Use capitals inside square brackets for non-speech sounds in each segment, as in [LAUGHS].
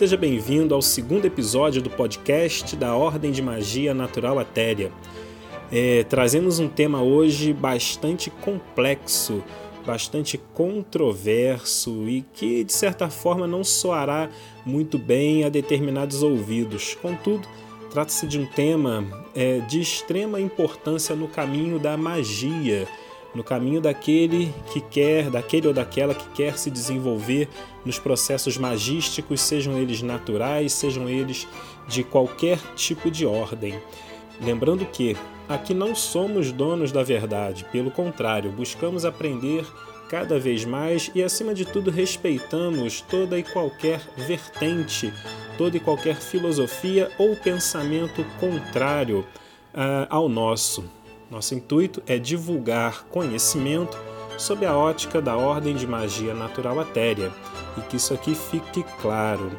Seja bem-vindo ao segundo episódio do podcast da Ordem de Magia Natural Atéria. É, trazemos um tema hoje bastante complexo, bastante controverso e que, de certa forma, não soará muito bem a determinados ouvidos. Contudo, trata-se de um tema é, de extrema importância no caminho da magia no caminho daquele que quer, daquele ou daquela que quer se desenvolver nos processos magísticos, sejam eles naturais, sejam eles de qualquer tipo de ordem. Lembrando que aqui não somos donos da verdade, pelo contrário, buscamos aprender cada vez mais e, acima de tudo, respeitamos toda e qualquer vertente, toda e qualquer filosofia ou pensamento contrário uh, ao nosso. Nosso intuito é divulgar conhecimento sob a ótica da ordem de magia natural atéria e que isso aqui fique claro.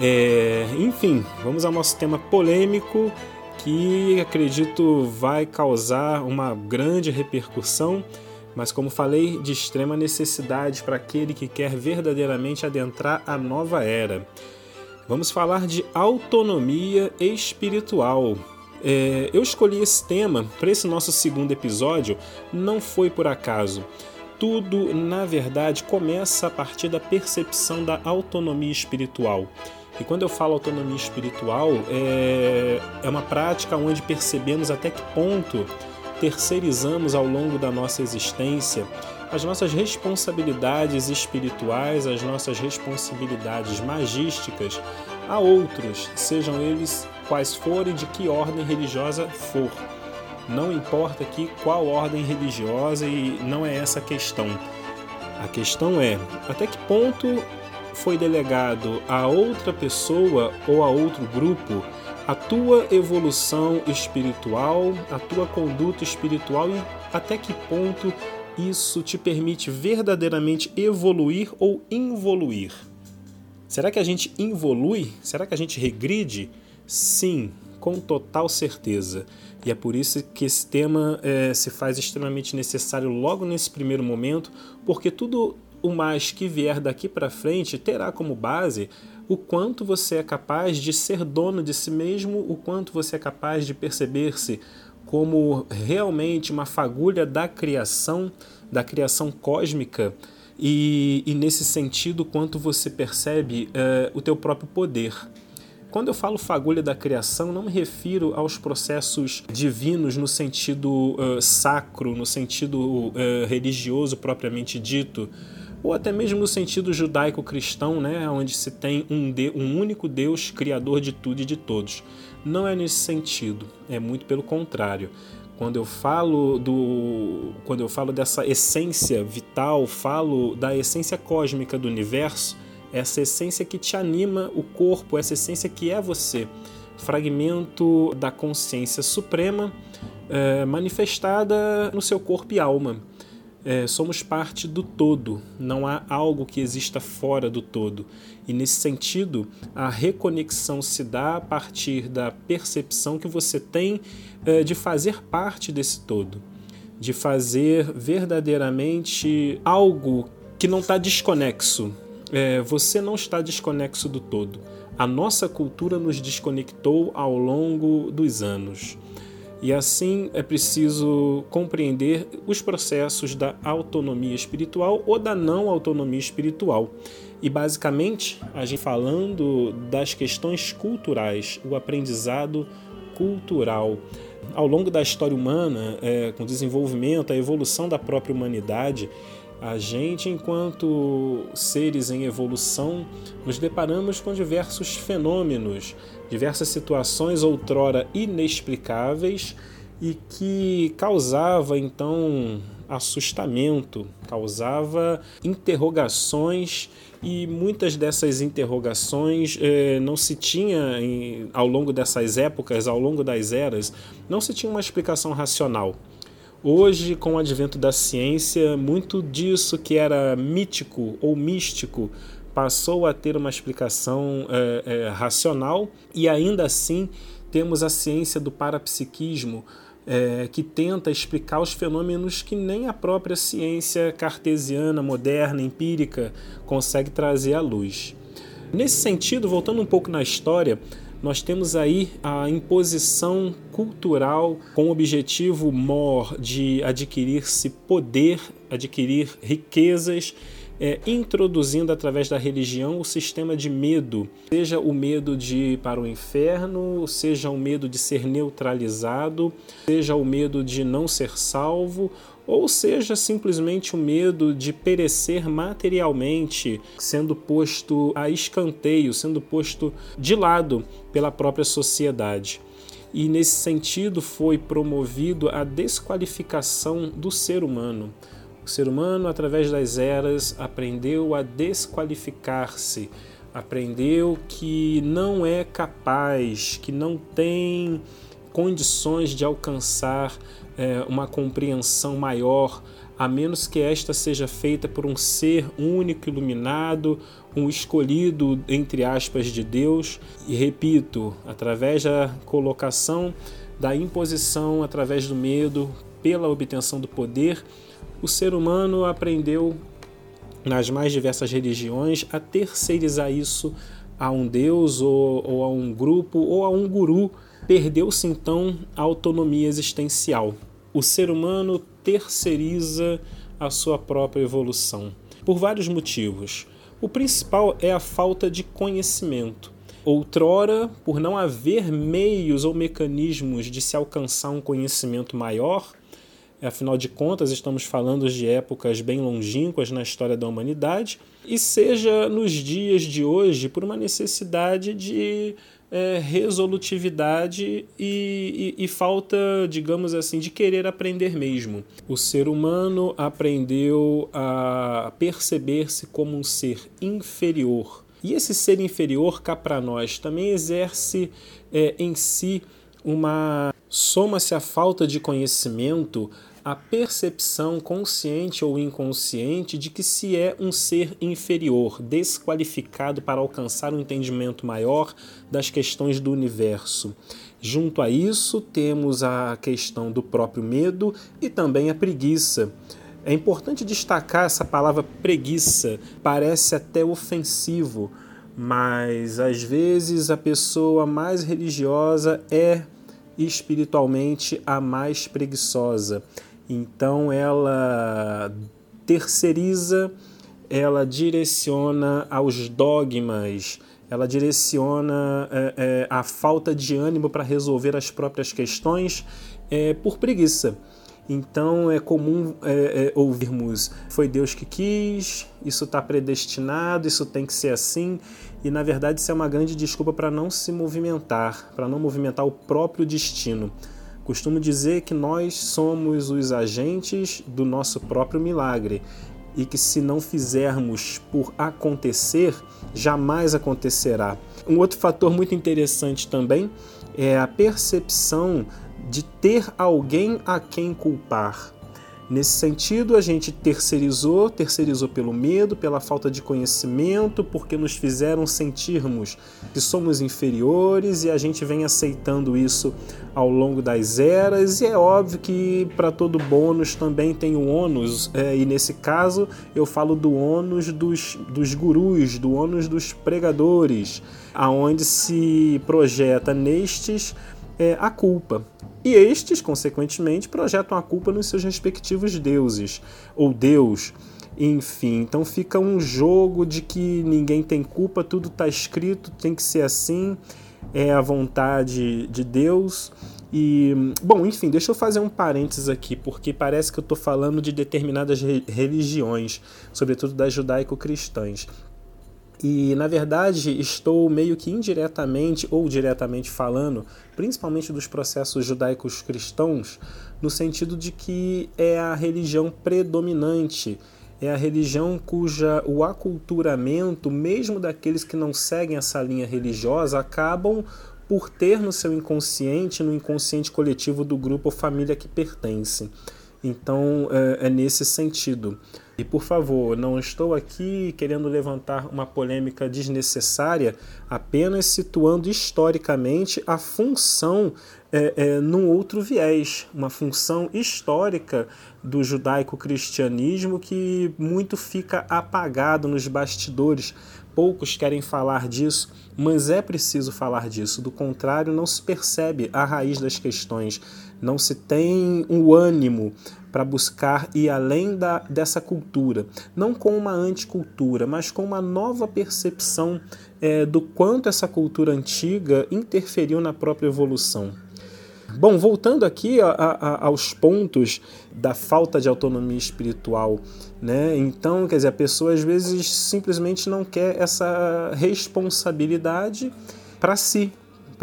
É, enfim, vamos ao nosso tema polêmico que acredito vai causar uma grande repercussão, mas como falei, de extrema necessidade para aquele que quer verdadeiramente adentrar a nova era. Vamos falar de autonomia espiritual. É, eu escolhi esse tema para esse nosso segundo episódio não foi por acaso. Tudo, na verdade, começa a partir da percepção da autonomia espiritual. E quando eu falo autonomia espiritual, é, é uma prática onde percebemos até que ponto terceirizamos ao longo da nossa existência as nossas responsabilidades espirituais, as nossas responsabilidades magísticas a outros, sejam eles quais forem, de que ordem religiosa for. Não importa aqui qual ordem religiosa e não é essa a questão. A questão é até que ponto foi delegado a outra pessoa ou a outro grupo a tua evolução espiritual, a tua conduta espiritual e até que ponto isso te permite verdadeiramente evoluir ou involuir. Será que a gente involui? Será que a gente regride? Sim, com total certeza. E é por isso que esse tema é, se faz extremamente necessário logo nesse primeiro momento, porque tudo o mais que vier daqui para frente terá como base o quanto você é capaz de ser dono de si mesmo, o quanto você é capaz de perceber-se como realmente uma fagulha da criação, da criação cósmica, e, e nesse sentido, quanto você percebe uh, o teu próprio poder. Quando eu falo fagulha da criação, não me refiro aos processos divinos no sentido uh, sacro, no sentido uh, religioso propriamente dito, ou até mesmo no sentido judaico-cristão, né, onde se tem um, de, um único Deus criador de tudo e de todos. Não é nesse sentido, é muito pelo contrário. Quando eu falo do, quando eu falo dessa essência vital, falo da essência cósmica do universo, essa essência que te anima o corpo, essa essência que é você, fragmento da consciência suprema é, manifestada no seu corpo e alma. É, somos parte do todo, não há algo que exista fora do todo. E nesse sentido, a reconexão se dá a partir da percepção que você tem é, de fazer parte desse todo, de fazer verdadeiramente algo que não está desconexo, é, você não está desconexo do todo. A nossa cultura nos desconectou ao longo dos anos. E assim é preciso compreender os processos da autonomia espiritual ou da não autonomia espiritual. E basicamente, a gente falando das questões culturais, o aprendizado cultural. Ao longo da história humana, é, com o desenvolvimento, a evolução da própria humanidade, a gente, enquanto seres em evolução, nos deparamos com diversos fenômenos, diversas situações outrora inexplicáveis e que causava então assustamento, causava interrogações e muitas dessas interrogações eh, não se tinha em, ao longo dessas épocas, ao longo das eras, não se tinha uma explicação racional. Hoje, com o advento da ciência, muito disso que era mítico ou místico passou a ter uma explicação é, é, racional e ainda assim temos a ciência do parapsiquismo é, que tenta explicar os fenômenos que nem a própria ciência cartesiana, moderna, empírica consegue trazer à luz. Nesse sentido, voltando um pouco na história, nós temos aí a imposição cultural com o objetivo mor de adquirir-se poder, adquirir riquezas é, introduzindo através da religião o sistema de medo, seja o medo de ir para o inferno, seja o medo de ser neutralizado, seja o medo de não ser salvo, ou seja simplesmente o medo de perecer materialmente, sendo posto a escanteio, sendo posto de lado pela própria sociedade. E nesse sentido foi promovido a desqualificação do ser humano. O ser humano, através das eras, aprendeu a desqualificar-se, aprendeu que não é capaz, que não tem condições de alcançar é, uma compreensão maior, a menos que esta seja feita por um ser único, iluminado, um escolhido, entre aspas, de Deus. E repito, através da colocação da imposição, através do medo, pela obtenção do poder, o ser humano aprendeu nas mais diversas religiões a terceirizar isso a um deus ou, ou a um grupo ou a um guru. Perdeu-se então a autonomia existencial. O ser humano terceiriza a sua própria evolução por vários motivos. O principal é a falta de conhecimento. Outrora, por não haver meios ou mecanismos de se alcançar um conhecimento maior, afinal de contas, estamos falando de épocas bem longínquas na história da humanidade, e seja nos dias de hoje por uma necessidade de é, resolutividade e, e, e, falta, digamos assim, de querer aprender mesmo. O ser humano aprendeu a perceber-se como um ser inferior. E esse ser inferior, cá para nós, também exerce é, em si uma. Soma-se a falta de conhecimento a percepção consciente ou inconsciente de que se é um ser inferior, desqualificado para alcançar um entendimento maior das questões do universo. Junto a isso, temos a questão do próprio medo e também a preguiça. É importante destacar essa palavra preguiça, parece até ofensivo, mas às vezes a pessoa mais religiosa é espiritualmente a mais preguiçosa. Então ela terceiriza, ela direciona aos dogmas, ela direciona é, é, a falta de ânimo para resolver as próprias questões é, por preguiça. Então é comum é, é, ouvirmos: foi Deus que quis, isso está predestinado, isso tem que ser assim. E na verdade isso é uma grande desculpa para não se movimentar, para não movimentar o próprio destino. Costumo dizer que nós somos os agentes do nosso próprio milagre e que se não fizermos por acontecer, jamais acontecerá. Um outro fator muito interessante também é a percepção de ter alguém a quem culpar. Nesse sentido, a gente terceirizou, terceirizou pelo medo, pela falta de conhecimento, porque nos fizeram sentirmos que somos inferiores e a gente vem aceitando isso ao longo das eras. E é óbvio que para todo bônus também tem o ônus, é, e nesse caso eu falo do ônus dos, dos gurus, do ônus dos pregadores, aonde se projeta nestes é, a culpa. E estes, consequentemente, projetam a culpa nos seus respectivos deuses, ou Deus, enfim. Então fica um jogo de que ninguém tem culpa, tudo está escrito, tem que ser assim, é a vontade de Deus. E, bom, enfim, deixa eu fazer um parênteses aqui, porque parece que eu estou falando de determinadas religiões, sobretudo das judaico-cristãs. E na verdade estou meio que indiretamente ou diretamente falando, principalmente dos processos judaicos cristãos, no sentido de que é a religião predominante, é a religião cuja o aculturamento, mesmo daqueles que não seguem essa linha religiosa, acabam por ter no seu inconsciente, no inconsciente coletivo do grupo ou família que pertence. Então é, é nesse sentido. E por favor, não estou aqui querendo levantar uma polêmica desnecessária, apenas situando historicamente a função é, é, num outro viés, uma função histórica do judaico-cristianismo que muito fica apagado nos bastidores, poucos querem falar disso, mas é preciso falar disso. Do contrário, não se percebe a raiz das questões, não se tem o ânimo para buscar ir além da, dessa cultura, não com uma anticultura, mas com uma nova percepção é, do quanto essa cultura antiga interferiu na própria evolução. Bom, voltando aqui a, a, aos pontos da falta de autonomia espiritual, né? Então, quer dizer, a pessoa às vezes simplesmente não quer essa responsabilidade para si,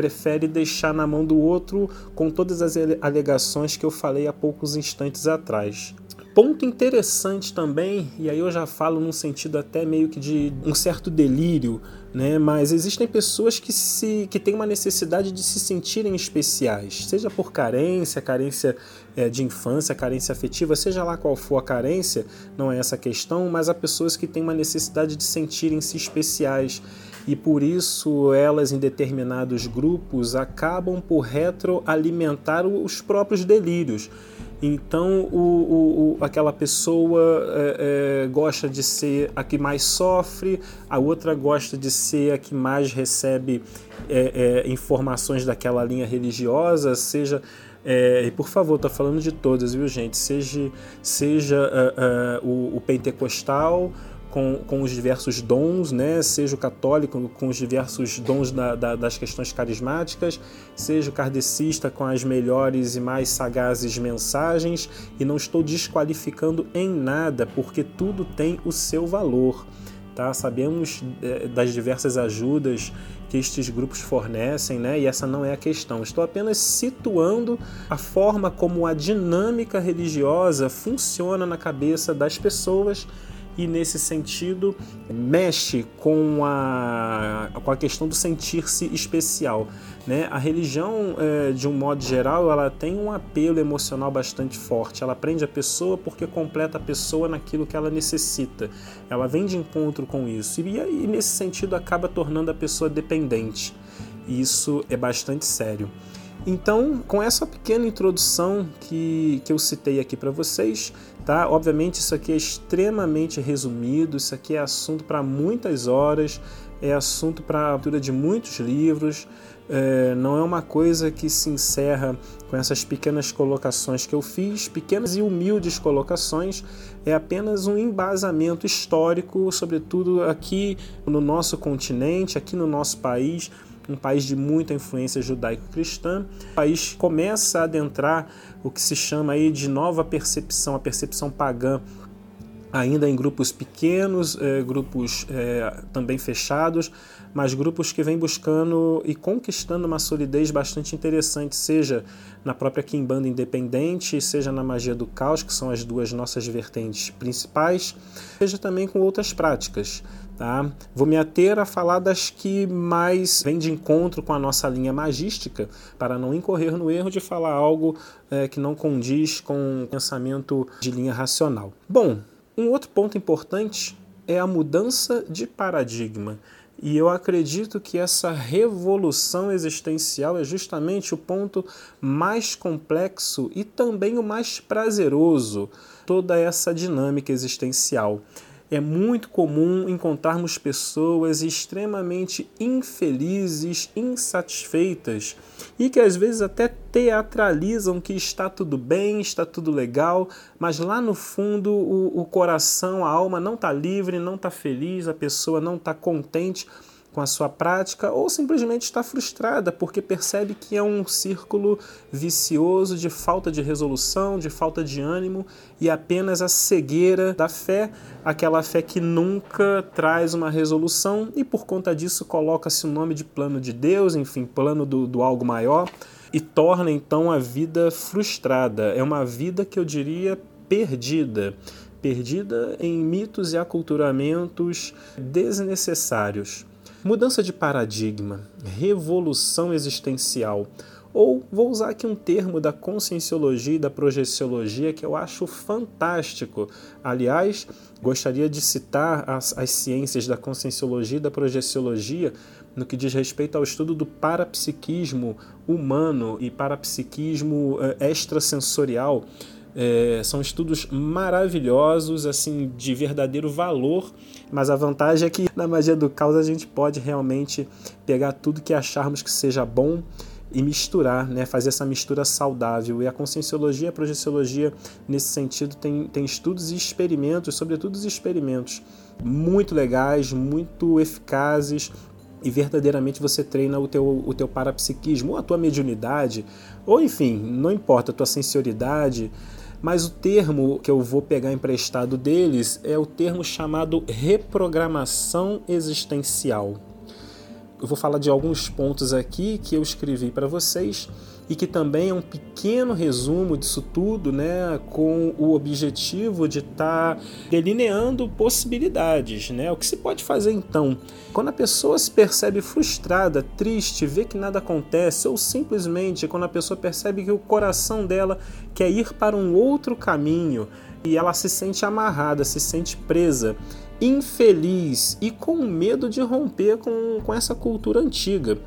prefere deixar na mão do outro com todas as alegações que eu falei há poucos instantes atrás. Ponto interessante também, e aí eu já falo num sentido até meio que de um certo delírio, né? Mas existem pessoas que se que têm uma necessidade de se sentirem especiais, seja por carência, carência é, de infância, carência afetiva, seja lá qual for a carência, não é essa a questão, mas há pessoas que têm uma necessidade de sentirem-se especiais e por isso elas em determinados grupos acabam por retroalimentar os próprios delírios. Então, o, o, o, aquela pessoa é, é, gosta de ser a que mais sofre, a outra gosta de ser a que mais recebe é, é informações daquela linha religiosa, seja. É, e por favor, estou falando de todas, viu, gente? Seja, seja é, o, o pentecostal, com, com os diversos dons, né? seja o católico com os diversos dons da, da, das questões carismáticas, seja o kardecista com as melhores e mais sagazes mensagens, e não estou desqualificando em nada, porque tudo tem o seu valor. Tá? Sabemos é, das diversas ajudas que estes grupos fornecem, né? e essa não é a questão. Estou apenas situando a forma como a dinâmica religiosa funciona na cabeça das pessoas e nesse sentido mexe com a, com a questão do sentir-se especial. Né? A religião, é, de um modo geral, ela tem um apelo emocional bastante forte. Ela prende a pessoa porque completa a pessoa naquilo que ela necessita. Ela vem de encontro com isso e, e nesse sentido acaba tornando a pessoa dependente. Isso é bastante sério. Então, com essa pequena introdução que, que eu citei aqui para vocês, tá? Obviamente isso aqui é extremamente resumido, isso aqui é assunto para muitas horas, é assunto para a leitura de muitos livros, é, não é uma coisa que se encerra com essas pequenas colocações que eu fiz, pequenas e humildes colocações, é apenas um embasamento histórico, sobretudo aqui no nosso continente, aqui no nosso país, um país de muita influência judaico-cristã. O país começa a adentrar o que se chama aí de nova percepção, a percepção pagã ainda em grupos pequenos, é, grupos é, também fechados, mas grupos que vêm buscando e conquistando uma solidez bastante interessante, seja na própria Kimbanda independente, seja na magia do caos, que são as duas nossas vertentes principais, seja também com outras práticas. Tá? Vou me ater a falar das que mais vêm de encontro com a nossa linha magística, para não incorrer no erro de falar algo é, que não condiz com o pensamento de linha racional. Bom, um outro ponto importante é a mudança de paradigma. E eu acredito que essa revolução existencial é justamente o ponto mais complexo e também o mais prazeroso, toda essa dinâmica existencial é muito comum encontrarmos pessoas extremamente infelizes, insatisfeitas e que às vezes até teatralizam que está tudo bem, está tudo legal, mas lá no fundo o, o coração, a alma não está livre, não está feliz, a pessoa não está contente com a sua prática ou simplesmente está frustrada porque percebe que é um círculo vicioso de falta de resolução, de falta de ânimo e apenas a cegueira da fé, aquela fé que nunca traz uma resolução e por conta disso coloca-se o nome de plano de Deus, enfim, plano do, do algo maior e torna então a vida frustrada. É uma vida que eu diria perdida perdida em mitos e aculturamentos desnecessários. Mudança de paradigma, revolução existencial. Ou vou usar aqui um termo da conscienciologia e da projeciologia que eu acho fantástico. Aliás, gostaria de citar as, as ciências da conscienciologia e da projeciologia no que diz respeito ao estudo do parapsiquismo humano e parapsiquismo eh, extrasensorial É, são estudos maravilhosos, assim, de verdadeiro valor, mas a vantagem é que na magia do caos a gente pode realmente pegar tudo que acharmos que seja bom e misturar, né, fazer essa mistura saudável. E a conscienciologia e a projeciologia, nesse sentido, tem, tem estudos e experimentos, sobretudo os experimentos, muito legais, muito eficazes, e verdadeiramente você treina o teu, o teu parapsiquismo, ou a tua mediunidade, ou enfim, não importa, a tua sensoridade, mas o termo que eu vou pegar emprestado deles é o termo chamado reprogramação existencial. Eu vou falar de alguns pontos aqui que eu escrevi para vocês e que também é um pequeno resumo disso tudo, né, com o objetivo de estar tá delineando possibilidades, né? O que se pode fazer então? Quando a pessoa se percebe frustrada, triste, vê que nada acontece, ou simplesmente quando a pessoa percebe que o coração dela quer ir para um outro caminho e ela se sente amarrada, se sente presa, infeliz e com medo de romper com, com essa cultura antiga.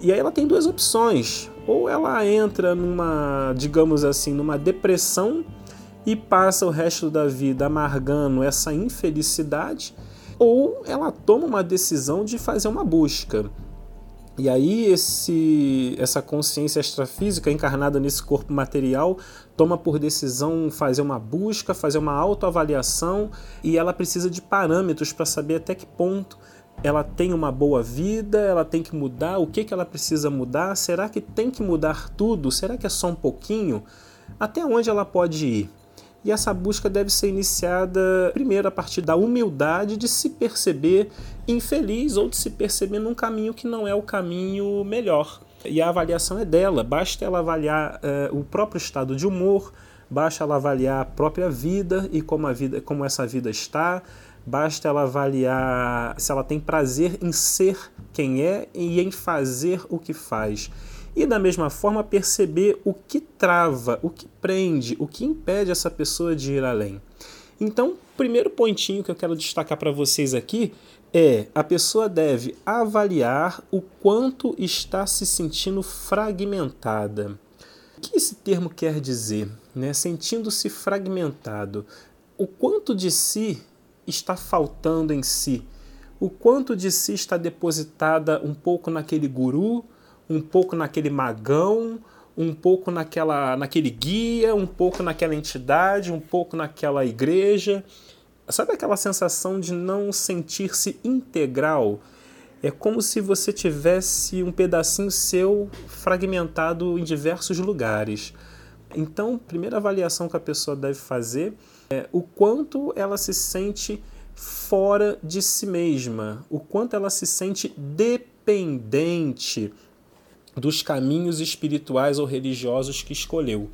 E aí ela tem duas opções ou ela entra numa, digamos assim, numa depressão e passa o resto da vida amargando essa infelicidade, ou ela toma uma decisão de fazer uma busca. E aí esse, essa consciência extrafísica encarnada nesse corpo material toma por decisão fazer uma busca, fazer uma autoavaliação e ela precisa de parâmetros para saber até que ponto ela tem uma boa vida, ela tem que mudar, o que, que ela precisa mudar? Será que tem que mudar tudo? Será que é só um pouquinho? Até onde ela pode ir? E essa busca deve ser iniciada primeiro a partir da humildade de se perceber infeliz ou de se perceber num caminho que não é o caminho melhor. E a avaliação é dela, basta ela avaliar uh, o próprio estado de humor, basta ela avaliar a própria vida e como, a vida, como essa vida está, Basta ela avaliar se ela tem prazer em ser quem é e em fazer o que faz. E da mesma forma perceber o que trava, o que prende, o que impede essa pessoa de ir além. Então, primeiro pontinho que eu quero destacar para vocês aqui é a pessoa deve avaliar o quanto está se sentindo fragmentada. O que esse termo quer dizer? Né? Sentindo-se fragmentado. O quanto de si está faltando em si? O quanto de si está depositada um pouco naquele guru, um pouco naquele magão, um pouco naquela, naquele guia, um pouco naquela entidade, um pouco naquela igreja. Sabe aquela sensação de não sentir-se integral? É como se você tivesse um pedacinho seu fragmentado em diversos lugares. Então, primeira avaliação que a pessoa deve fazer é o quanto ela se sente fora de si mesma, o quanto ela se sente dependente dos caminhos espirituais ou religiosos que escolheu.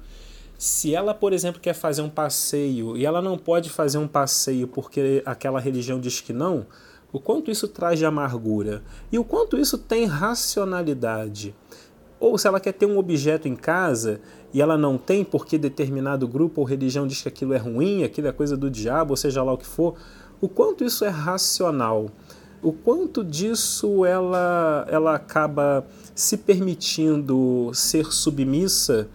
Se ela, por exemplo, quer fazer um passeio e ela não pode fazer um passeio porque aquela religião diz que não, o quanto isso traz de amargura e o quanto isso tem racionalidade. Ou se ela quer ter um objeto em casa e ela não tem porque determinado grupo ou religião diz que aquilo é ruim, aquilo é coisa do diabo, ou seja lá o que for, o quanto isso é racional, o quanto disso ela, ela acaba se permitindo ser submissa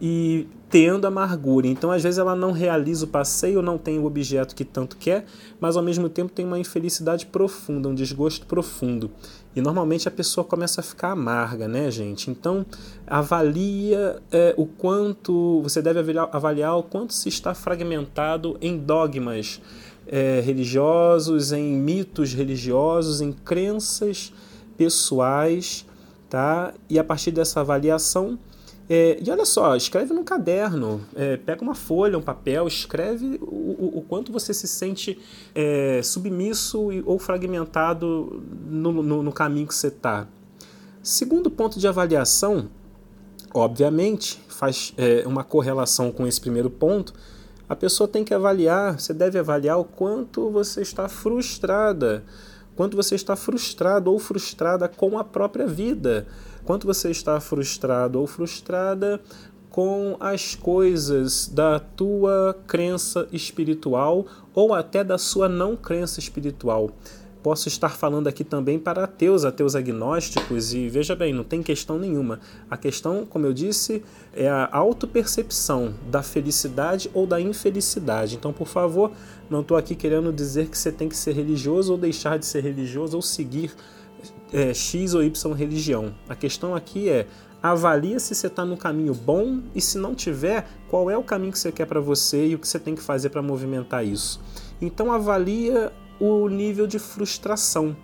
e tendo amargura. Então, às vezes, ela não realiza o passeio, não tem o objeto que tanto quer, mas ao mesmo tempo tem uma infelicidade profunda, um desgosto profundo. E normalmente a pessoa começa a ficar amarga, né, gente? Então, avalia é, o quanto. Você deve avaliar, avaliar o quanto se está fragmentado em dogmas é, religiosos, em mitos religiosos, em crenças pessoais, tá? E a partir dessa avaliação, é, e olha só, escreve num caderno, é, pega uma folha, um papel, escreve o, o, o quanto você se sente é, submisso ou fragmentado no, no, no caminho que você está. Segundo ponto de avaliação, obviamente, faz é, uma correlação com esse primeiro ponto, a pessoa tem que avaliar, você deve avaliar o quanto você está frustrada, quanto você está frustrado ou frustrada com a própria vida, quanto você está frustrado ou frustrada com as coisas da tua crença espiritual ou até da sua não crença espiritual. Posso estar falando aqui também para ateus, ateus agnósticos, e veja bem, não tem questão nenhuma. A questão, como eu disse, é a autopercepção da felicidade ou da infelicidade. Então, por favor, não estou aqui querendo dizer que você tem que ser religioso ou deixar de ser religioso ou seguir é, X ou Y religião. A questão aqui é avalia se você está no caminho bom e se não tiver, qual é o caminho que você quer para você e o que você tem que fazer para movimentar isso. Então avalia o nível de frustração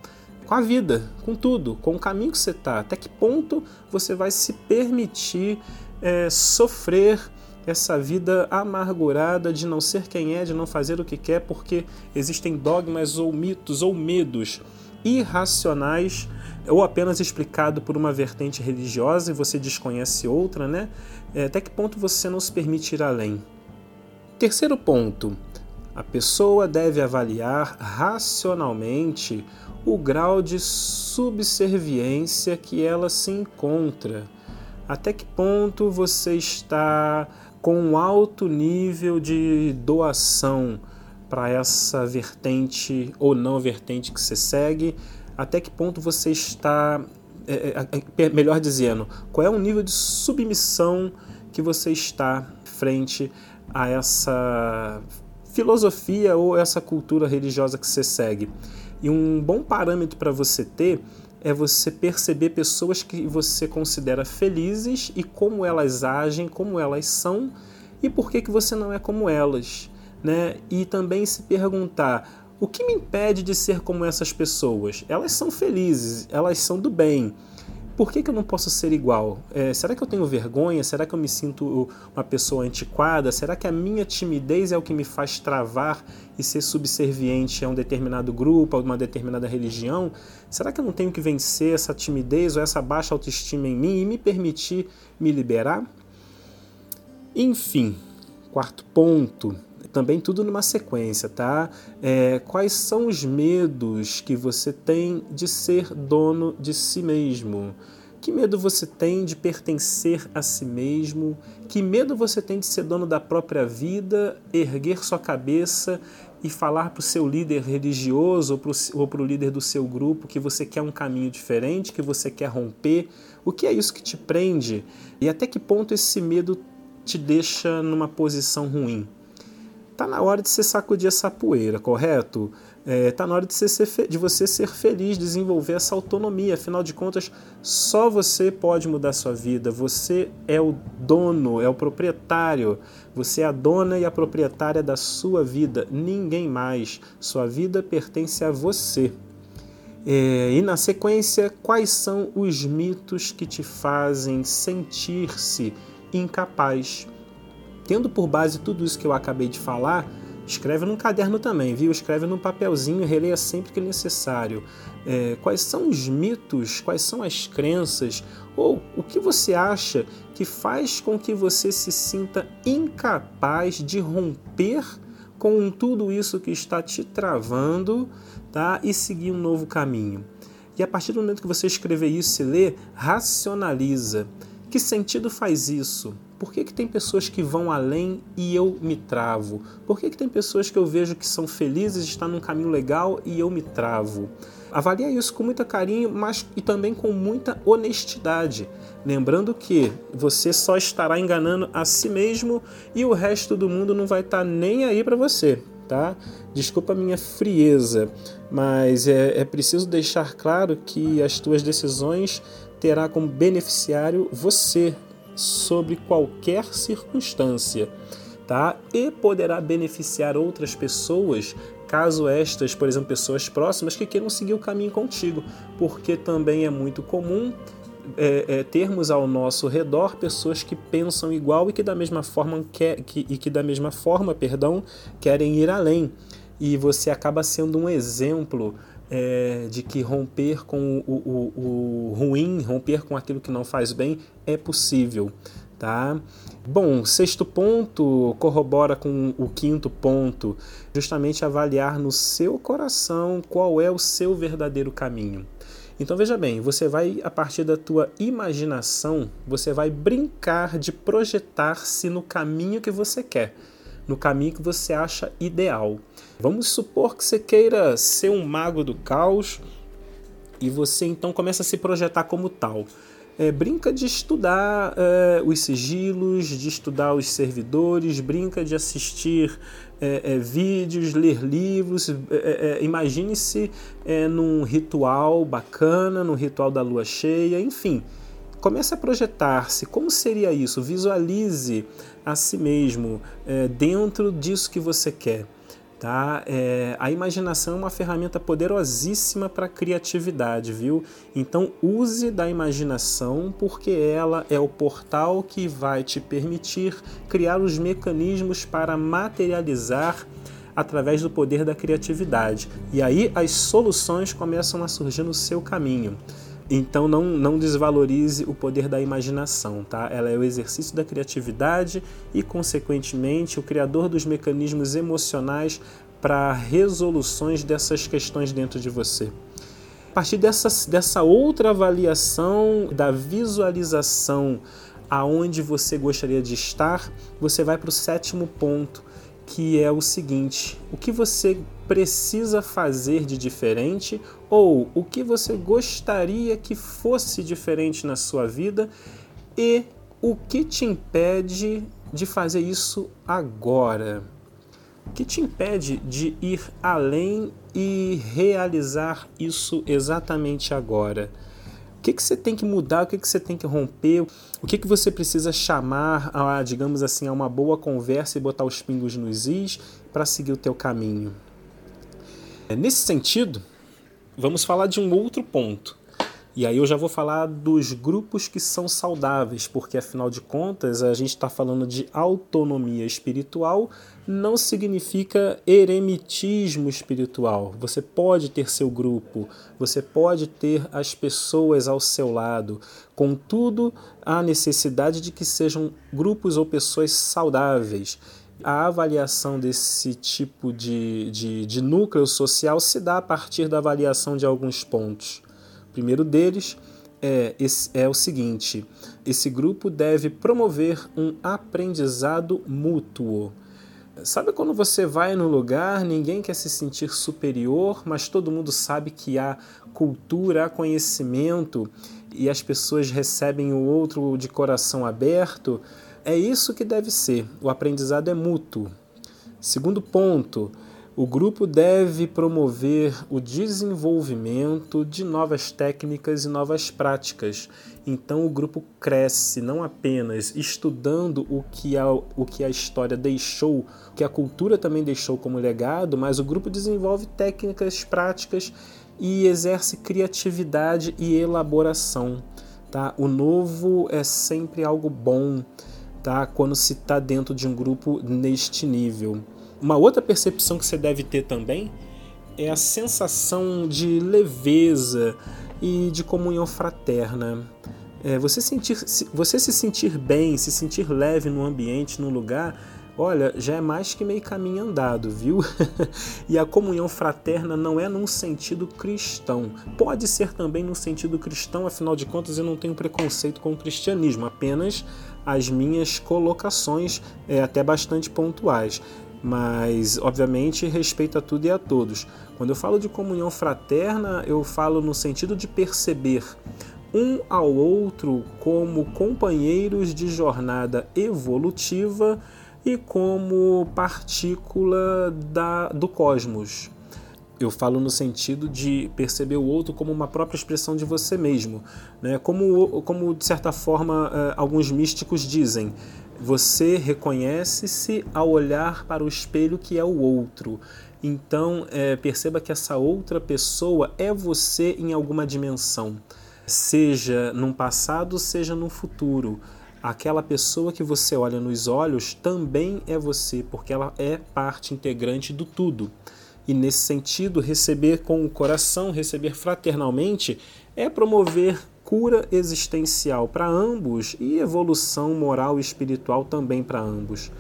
com a vida, com tudo, com o caminho que você está. Até que ponto você vai se permitir é, sofrer essa vida amargurada de não ser quem é, de não fazer o que quer, porque existem dogmas ou mitos ou medos irracionais ou apenas explicado por uma vertente religiosa e você desconhece outra, né? É, até que ponto você não se permite ir além? Terceiro ponto, a pessoa deve avaliar racionalmente o grau de subserviência que ela se encontra. Até que ponto você está com um alto nível de doação para essa vertente ou não vertente que você segue? Até que ponto você está, é, é, é melhor dizendo, qual é o nível de submissão que você está frente a essa filosofia ou essa cultura religiosa que você segue. E um bom parâmetro para você ter é você perceber pessoas que você considera felizes e como elas agem, como elas são e por que, que você não é como elas. Né? E também se perguntar o que me impede de ser como essas pessoas? Elas são felizes, elas são do bem por que, que eu não posso ser igual? É, será que eu tenho vergonha? Será que eu me sinto uma pessoa antiquada? Será que a minha timidez é o que me faz travar e ser subserviente a um determinado grupo, a uma determinada religião? Será que eu não tenho que vencer essa timidez ou essa baixa autoestima em mim e me permitir me liberar? Enfim, quarto ponto, também tudo numa sequência, tá? É, quais são os medos que você tem de ser dono de si mesmo? Que medo você tem de pertencer a si mesmo? Que medo você tem de ser dono da própria vida, erguer sua cabeça e falar para o seu líder religioso ou para o líder do seu grupo que você quer um caminho diferente, que você quer romper? O que é isso que te prende? E até que ponto esse medo te deixa numa posição ruim? Tá na hora de você sacudir essa poeira, correto? É, tá na hora de você, ser, de você ser feliz, desenvolver essa autonomia. Afinal de contas, só você pode mudar sua vida. Você é o dono, é o proprietário. Você é a dona e a proprietária da sua vida. Ninguém mais. Sua vida pertence a você. É, e na sequência, quais são os mitos que te fazem sentir-se incapaz? Tendo por base tudo isso que eu acabei de falar, escreve num caderno também, viu? Escreve num papelzinho releia sempre que necessário. É, quais são os mitos, quais são as crenças, ou o que você acha que faz com que você se sinta incapaz de romper com tudo isso que está te travando tá? e seguir um novo caminho. E a partir do momento que você escrever isso e ler, racionaliza. Que sentido faz isso? Por que, que tem pessoas que vão além e eu me travo? Por que, que tem pessoas que eu vejo que são felizes, estão num caminho legal e eu me travo? Avalie isso com muito carinho, mas e também com muita honestidade. Lembrando que você só estará enganando a si mesmo e o resto do mundo não vai estar nem aí para você. Tá? Desculpa a minha frieza, mas é, é preciso deixar claro que as tuas decisões terá como beneficiário você, sobre qualquer circunstância, tá? E poderá beneficiar outras pessoas, caso estas, por exemplo, pessoas próximas que queiram seguir o caminho contigo, porque também é muito comum é, é, termos ao nosso redor pessoas que pensam igual e que da mesma forma quer, que, e que da mesma forma, perdão, querem ir além. E você acaba sendo um exemplo é, de que romper com o, o, o, ruim, romper com aquilo que não faz bem é possível. Tá? Bom, sexto ponto corrobora com o quinto ponto, justamente avaliar no seu coração qual é o seu verdadeiro caminho. Então veja bem, você vai a partir da tua imaginação, você vai brincar de projetar-se no caminho que você quer. No caminho que você acha ideal. Vamos supor que você queira ser um mago do caos e você então começa a se projetar como tal. É, brinca de estudar é, os sigilos, de estudar os servidores, brinca de assistir é, é vídeos, ler livros. É, é, imagine-se num ritual bacana, num ritual da lua cheia, enfim. Comece a projetar-se. Como seria isso? Visualize a si mesmo dentro disso que você quer. Tá? É, a imaginação é uma ferramenta poderosíssima para a criatividade, viu? Então use da imaginação porque ela é o portal que vai te permitir criar os mecanismos para materializar através do poder da criatividade. E aí as soluções começam a surgir no seu caminho. Então não, não desvalorize o poder da imaginação, tá? Ela é o exercício da criatividade e, consequentemente, o criador dos mecanismos emocionais para resoluções dessas questões dentro de você. A partir dessa, dessa outra avaliação da visualização aonde você gostaria de estar, você vai para o sétimo ponto, que é o seguinte: o que você precisa fazer de diferente ou o que você gostaria que fosse diferente na sua vida e o que te impede de fazer isso agora. O que te impede de ir além e realizar isso exatamente agora? O que, que você tem que mudar? O que, que você tem que romper? O que, que você precisa chamar, a, digamos assim, a uma boa conversa e botar os pingos nos is para seguir o teu caminho? É, nesse sentido, vamos falar de um outro ponto. E aí eu já vou falar dos grupos que são saudáveis, porque afinal de contas a gente está falando de autonomia espiritual, não significa eremitismo espiritual. Você pode ter seu grupo, você pode ter as pessoas ao seu lado, contudo, há necessidade de que sejam grupos ou pessoas saudáveis. A avaliação desse tipo de, de, de núcleo social se dá a partir da avaliação de alguns pontos. O primeiro deles é, é o seguinte: esse grupo deve promover um aprendizado mútuo. Sabe quando você vai no lugar, ninguém quer se sentir superior, mas todo mundo sabe que há cultura, há conhecimento e as pessoas recebem o outro de coração aberto? É isso que deve ser. O aprendizado é mútuo. Segundo ponto, o grupo deve promover o desenvolvimento de novas técnicas e novas práticas. Então o grupo cresce não apenas estudando o que a, o que a história deixou, o que a cultura também deixou como legado, mas o grupo desenvolve técnicas, práticas e exerce criatividade e elaboração. Tá? O novo é sempre algo bom tá? quando se está dentro de um grupo neste nível. Uma outra percepção que você deve ter também é a sensação de leveza e de comunhão fraterna. É, você, sentir, você se sentir bem, se sentir leve no ambiente, no lugar, olha, já é mais que meio caminho andado, viu? [LAUGHS] e a comunhão fraterna não é num sentido cristão. Pode ser também num sentido cristão, afinal de contas eu não tenho preconceito com o cristianismo, apenas as minhas colocações, é, até bastante pontuais mas obviamente respeito a tudo e a todos. Quando eu falo de comunhão fraterna, eu falo no sentido de perceber um ao outro como companheiros de jornada evolutiva e como partícula da, do cosmos. Eu falo no sentido de perceber o outro como uma própria expressão de você mesmo, né? como, como de certa forma eh, alguns místicos dizem, você reconhece-se ao olhar para o espelho que é o outro. Então, é, perceba que essa outra pessoa é você em alguma dimensão, seja num passado, seja no futuro. Aquela pessoa que você olha nos olhos também é você, porque ela é parte integrante do tudo. E nesse sentido, receber com o coração, receber fraternalmente, é promover cura existencial para ambos e evolução moral e espiritual também para ambos.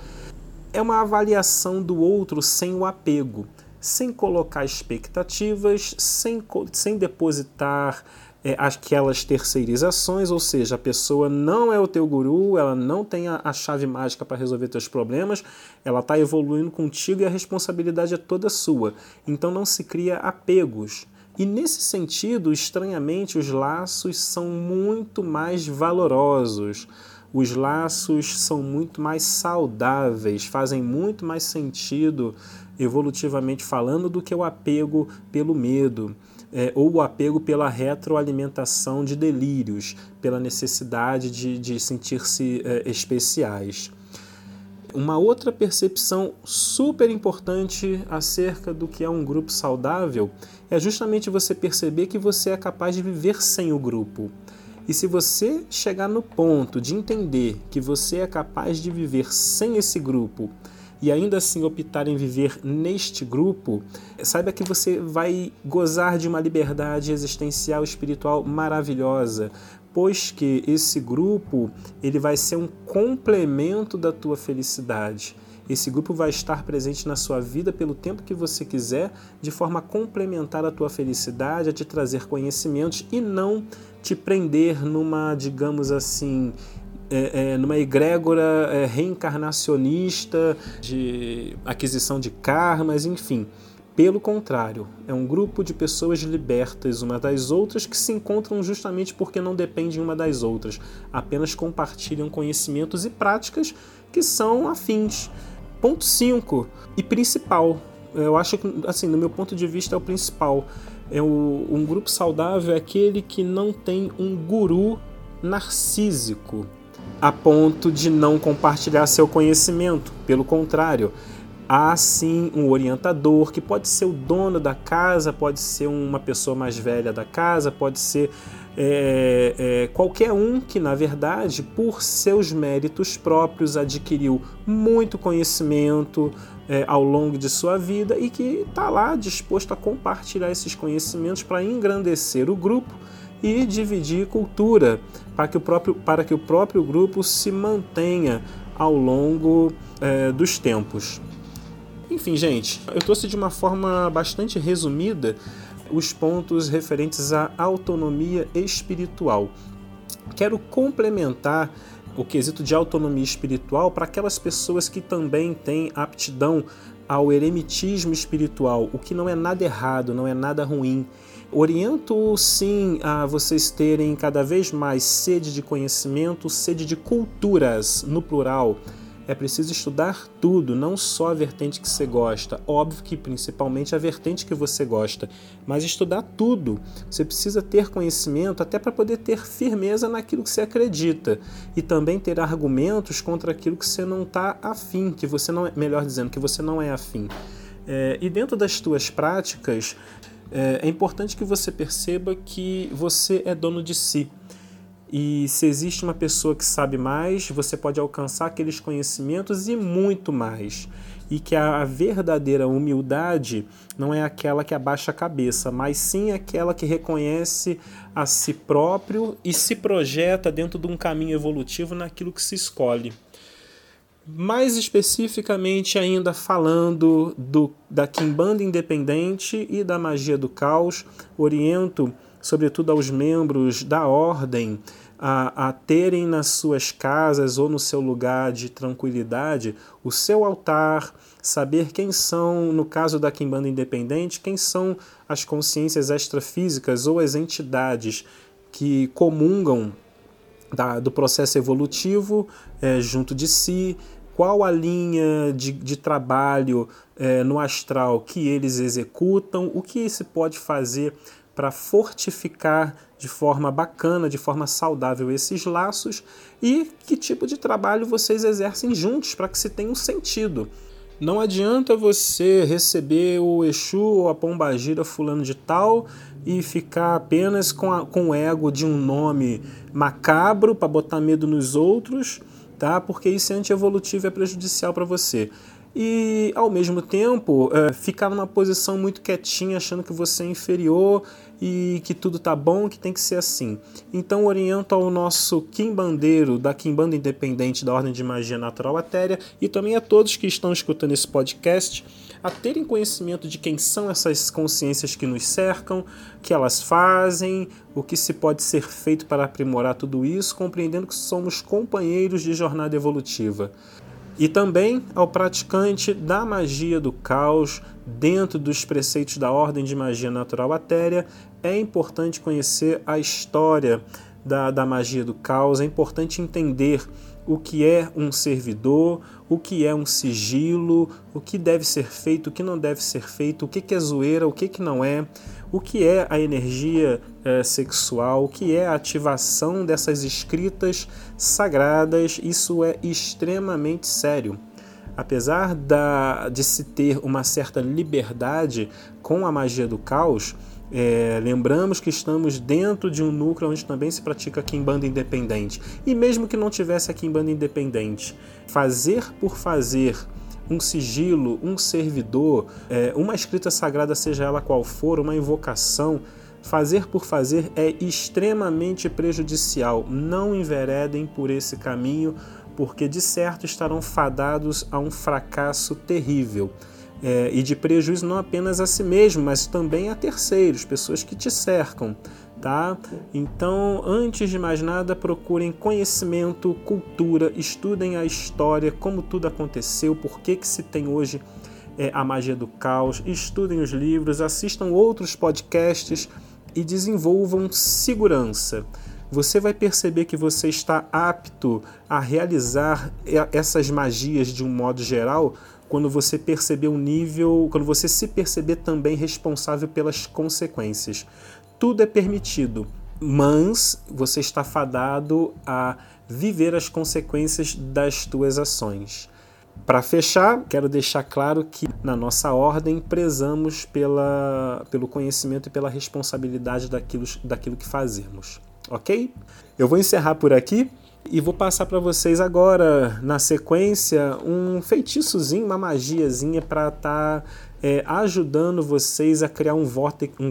É uma avaliação do outro sem o apego, sem colocar expectativas, sem, sem depositar é, aquelas terceirizações, ou seja, a pessoa não é o teu guru, ela não tem a, a chave mágica para resolver teus problemas, ela está evoluindo contigo e a responsabilidade é toda sua. Então não se cria apegos. E nesse sentido, estranhamente, os laços são muito mais valorosos. Os laços são muito mais saudáveis, fazem muito mais sentido evolutivamente falando do que o apego pelo medo é, ou o apego pela retroalimentação de delírios, pela necessidade de, de sentir-se é, especiais. Uma outra percepção super importante acerca do que é um grupo saudável é justamente você perceber que você é capaz de viver sem o grupo. E se você chegar no ponto de entender que você é capaz de viver sem esse grupo, e ainda assim optar em viver neste grupo, saiba que você vai gozar de uma liberdade existencial espiritual maravilhosa, pois que esse grupo ele vai ser um complemento da tua felicidade. Esse grupo vai estar presente na sua vida pelo tempo que você quiser, de forma complementar a tua felicidade, a te trazer conhecimentos e não te prender numa, digamos assim, é, é, numa egrégora é, reencarnacionista de aquisição de karmas, enfim. Pelo contrário, é um grupo de pessoas libertas uma das outras que se encontram justamente porque não dependem uma das outras, apenas compartilham conhecimentos e práticas que são afins. Ponto 5 e principal, eu acho que, assim, no meu ponto de vista, é o principal. É o, um grupo saudável é aquele que não tem um guru narcísico a ponto de não compartilhar seu conhecimento. Pelo contrário, há sim um orientador que pode ser o dono da casa, pode ser uma pessoa mais velha da casa, pode ser é, é, qualquer um que, na verdade, por seus méritos próprios, adquiriu muito conhecimento é, ao longo de sua vida e que está lá disposto a compartilhar esses conhecimentos para engrandecer o grupo e dividir cultura para que o próprio, para que o próprio grupo se mantenha ao longo é, dos tempos. Enfim, gente, eu trouxe de uma forma bastante resumida os pontos referentes à autonomia espiritual. Quero complementar o quesito de autonomia espiritual para aquelas pessoas que também têm aptidão ao eremitismo espiritual, o que não é nada errado, não é nada ruim. Oriento sim a vocês terem cada vez mais sede de conhecimento, sede de culturas, no plural. É preciso estudar tudo, não só a vertente que você gosta. Óbvio que principalmente a vertente que você gosta, mas estudar tudo. Você precisa ter conhecimento até para poder ter firmeza naquilo que você acredita e também ter argumentos contra aquilo que você não está afim, que você não é, melhor dizendo, que você não é afim. É, e dentro das tuas práticas, é, é importante que você perceba que você é dono de si. E se existe uma pessoa que sabe mais, você pode alcançar aqueles conhecimentos e muito mais. E que a verdadeira humildade não é aquela que abaixa a cabeça, mas sim aquela que reconhece a si próprio e se projeta dentro de um caminho evolutivo naquilo que se escolhe. Mais especificamente ainda falando do, da Kimbanda Independente e da Magia do Caos, oriento sobretudo aos membros da ordem a, a, terem nas suas casas ou no seu lugar de tranquilidade o seu altar, saber quem são, no caso da Kimbanda Independente, quem são as consciências extrafísicas ou as entidades que comungam da, do processo evolutivo é, junto de si, qual a linha de, de trabalho é, no astral que eles executam, o que se pode fazer para fortificar de forma bacana, de forma saudável esses laços e que tipo de trabalho vocês exercem juntos para que se tenha um sentido. Não adianta você receber o Exu ou a Pombagira fulano de tal e ficar apenas com, a, com o ego de um nome macabro para botar medo nos outros tá? Porque isso é antievolutivo e é prejudicial para você. E ao mesmo tempo, é, ficar numa posição muito quietinha, achando que você é inferior e que tudo tá bom, que tem que ser assim. Então oriento ao nosso Kimbandeiro da Kimbanda Independente da Ordem de Magia Natural Etérea e também a todos que estão escutando esse podcast a terem conhecimento de quem são essas consciências que nos cercam, que elas fazem, o que se pode ser feito para aprimorar tudo isso, compreendendo que somos companheiros de jornada evolutiva. E também ao praticante da magia do caos, dentro dos preceitos da Ordem de Magia Natural Atéria, é importante conhecer a história da, da magia do caos, é importante entender o que é um servidor, o que é um sigilo, o que deve ser feito, o que não deve ser feito, o que é zoeira, o que não é, o que é a energia é, sexual, o que é a ativação dessas escritas sagradas. Isso é extremamente sério. Apesar da, de se ter uma certa liberdade com a magia do caos, é, lembramos que estamos dentro de um núcleo onde também se pratica Kimbanda independente. E mesmo que não tivesse a Kimbanda independente, fazer por fazer um sigilo, um servidor, é, uma escrita sagrada, seja ela qual for, uma invocação, fazer por fazer é extremamente prejudicial. Não enveredem por esse caminho, porque de certo estarão fadados a um fracasso terrível é, e de prejuízo não apenas a si mesmo, mas também a terceiros, pessoas que te cercam. Tá? Então, antes de mais nada, procurem conhecimento, cultura, estudem a história, como tudo aconteceu, por que, que se tem hoje é, a magia do caos, estudem os livros, assistam outros podcasts e desenvolvam segurança. Você vai perceber que você está apto a realizar essas magias de um modo geral quando você perceber o nível, quando você se perceber também responsável pelas consequências. Tudo é permitido, mas você está fadado a viver as consequências das tuas ações. Para fechar, quero deixar claro que na nossa ordem prezamos pela, pelo conhecimento e pela responsabilidade daquilo, daquilo que fazemos. Ok? Eu vou encerrar por aqui. E vou passar para vocês agora, na sequência, um feitiçozinho, uma magiazinha para estar tá é, ajudando vocês a criar um vórtex, um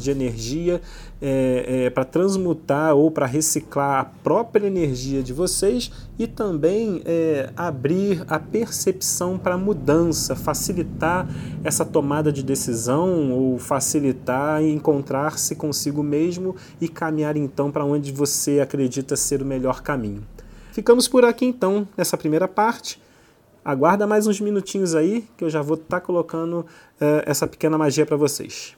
de energia é, é, para transmutar ou para reciclar a própria energia de vocês e também é, abrir a percepção para mudança, facilitar essa tomada de decisão ou facilitar encontrar-se consigo mesmo e caminhar então para onde você acredita ser o melhor caminho. Ficamos por aqui então nessa primeira parte. Aguarda mais uns minutinhos aí que eu já vou estar tá colocando uh, essa pequena magia para vocês.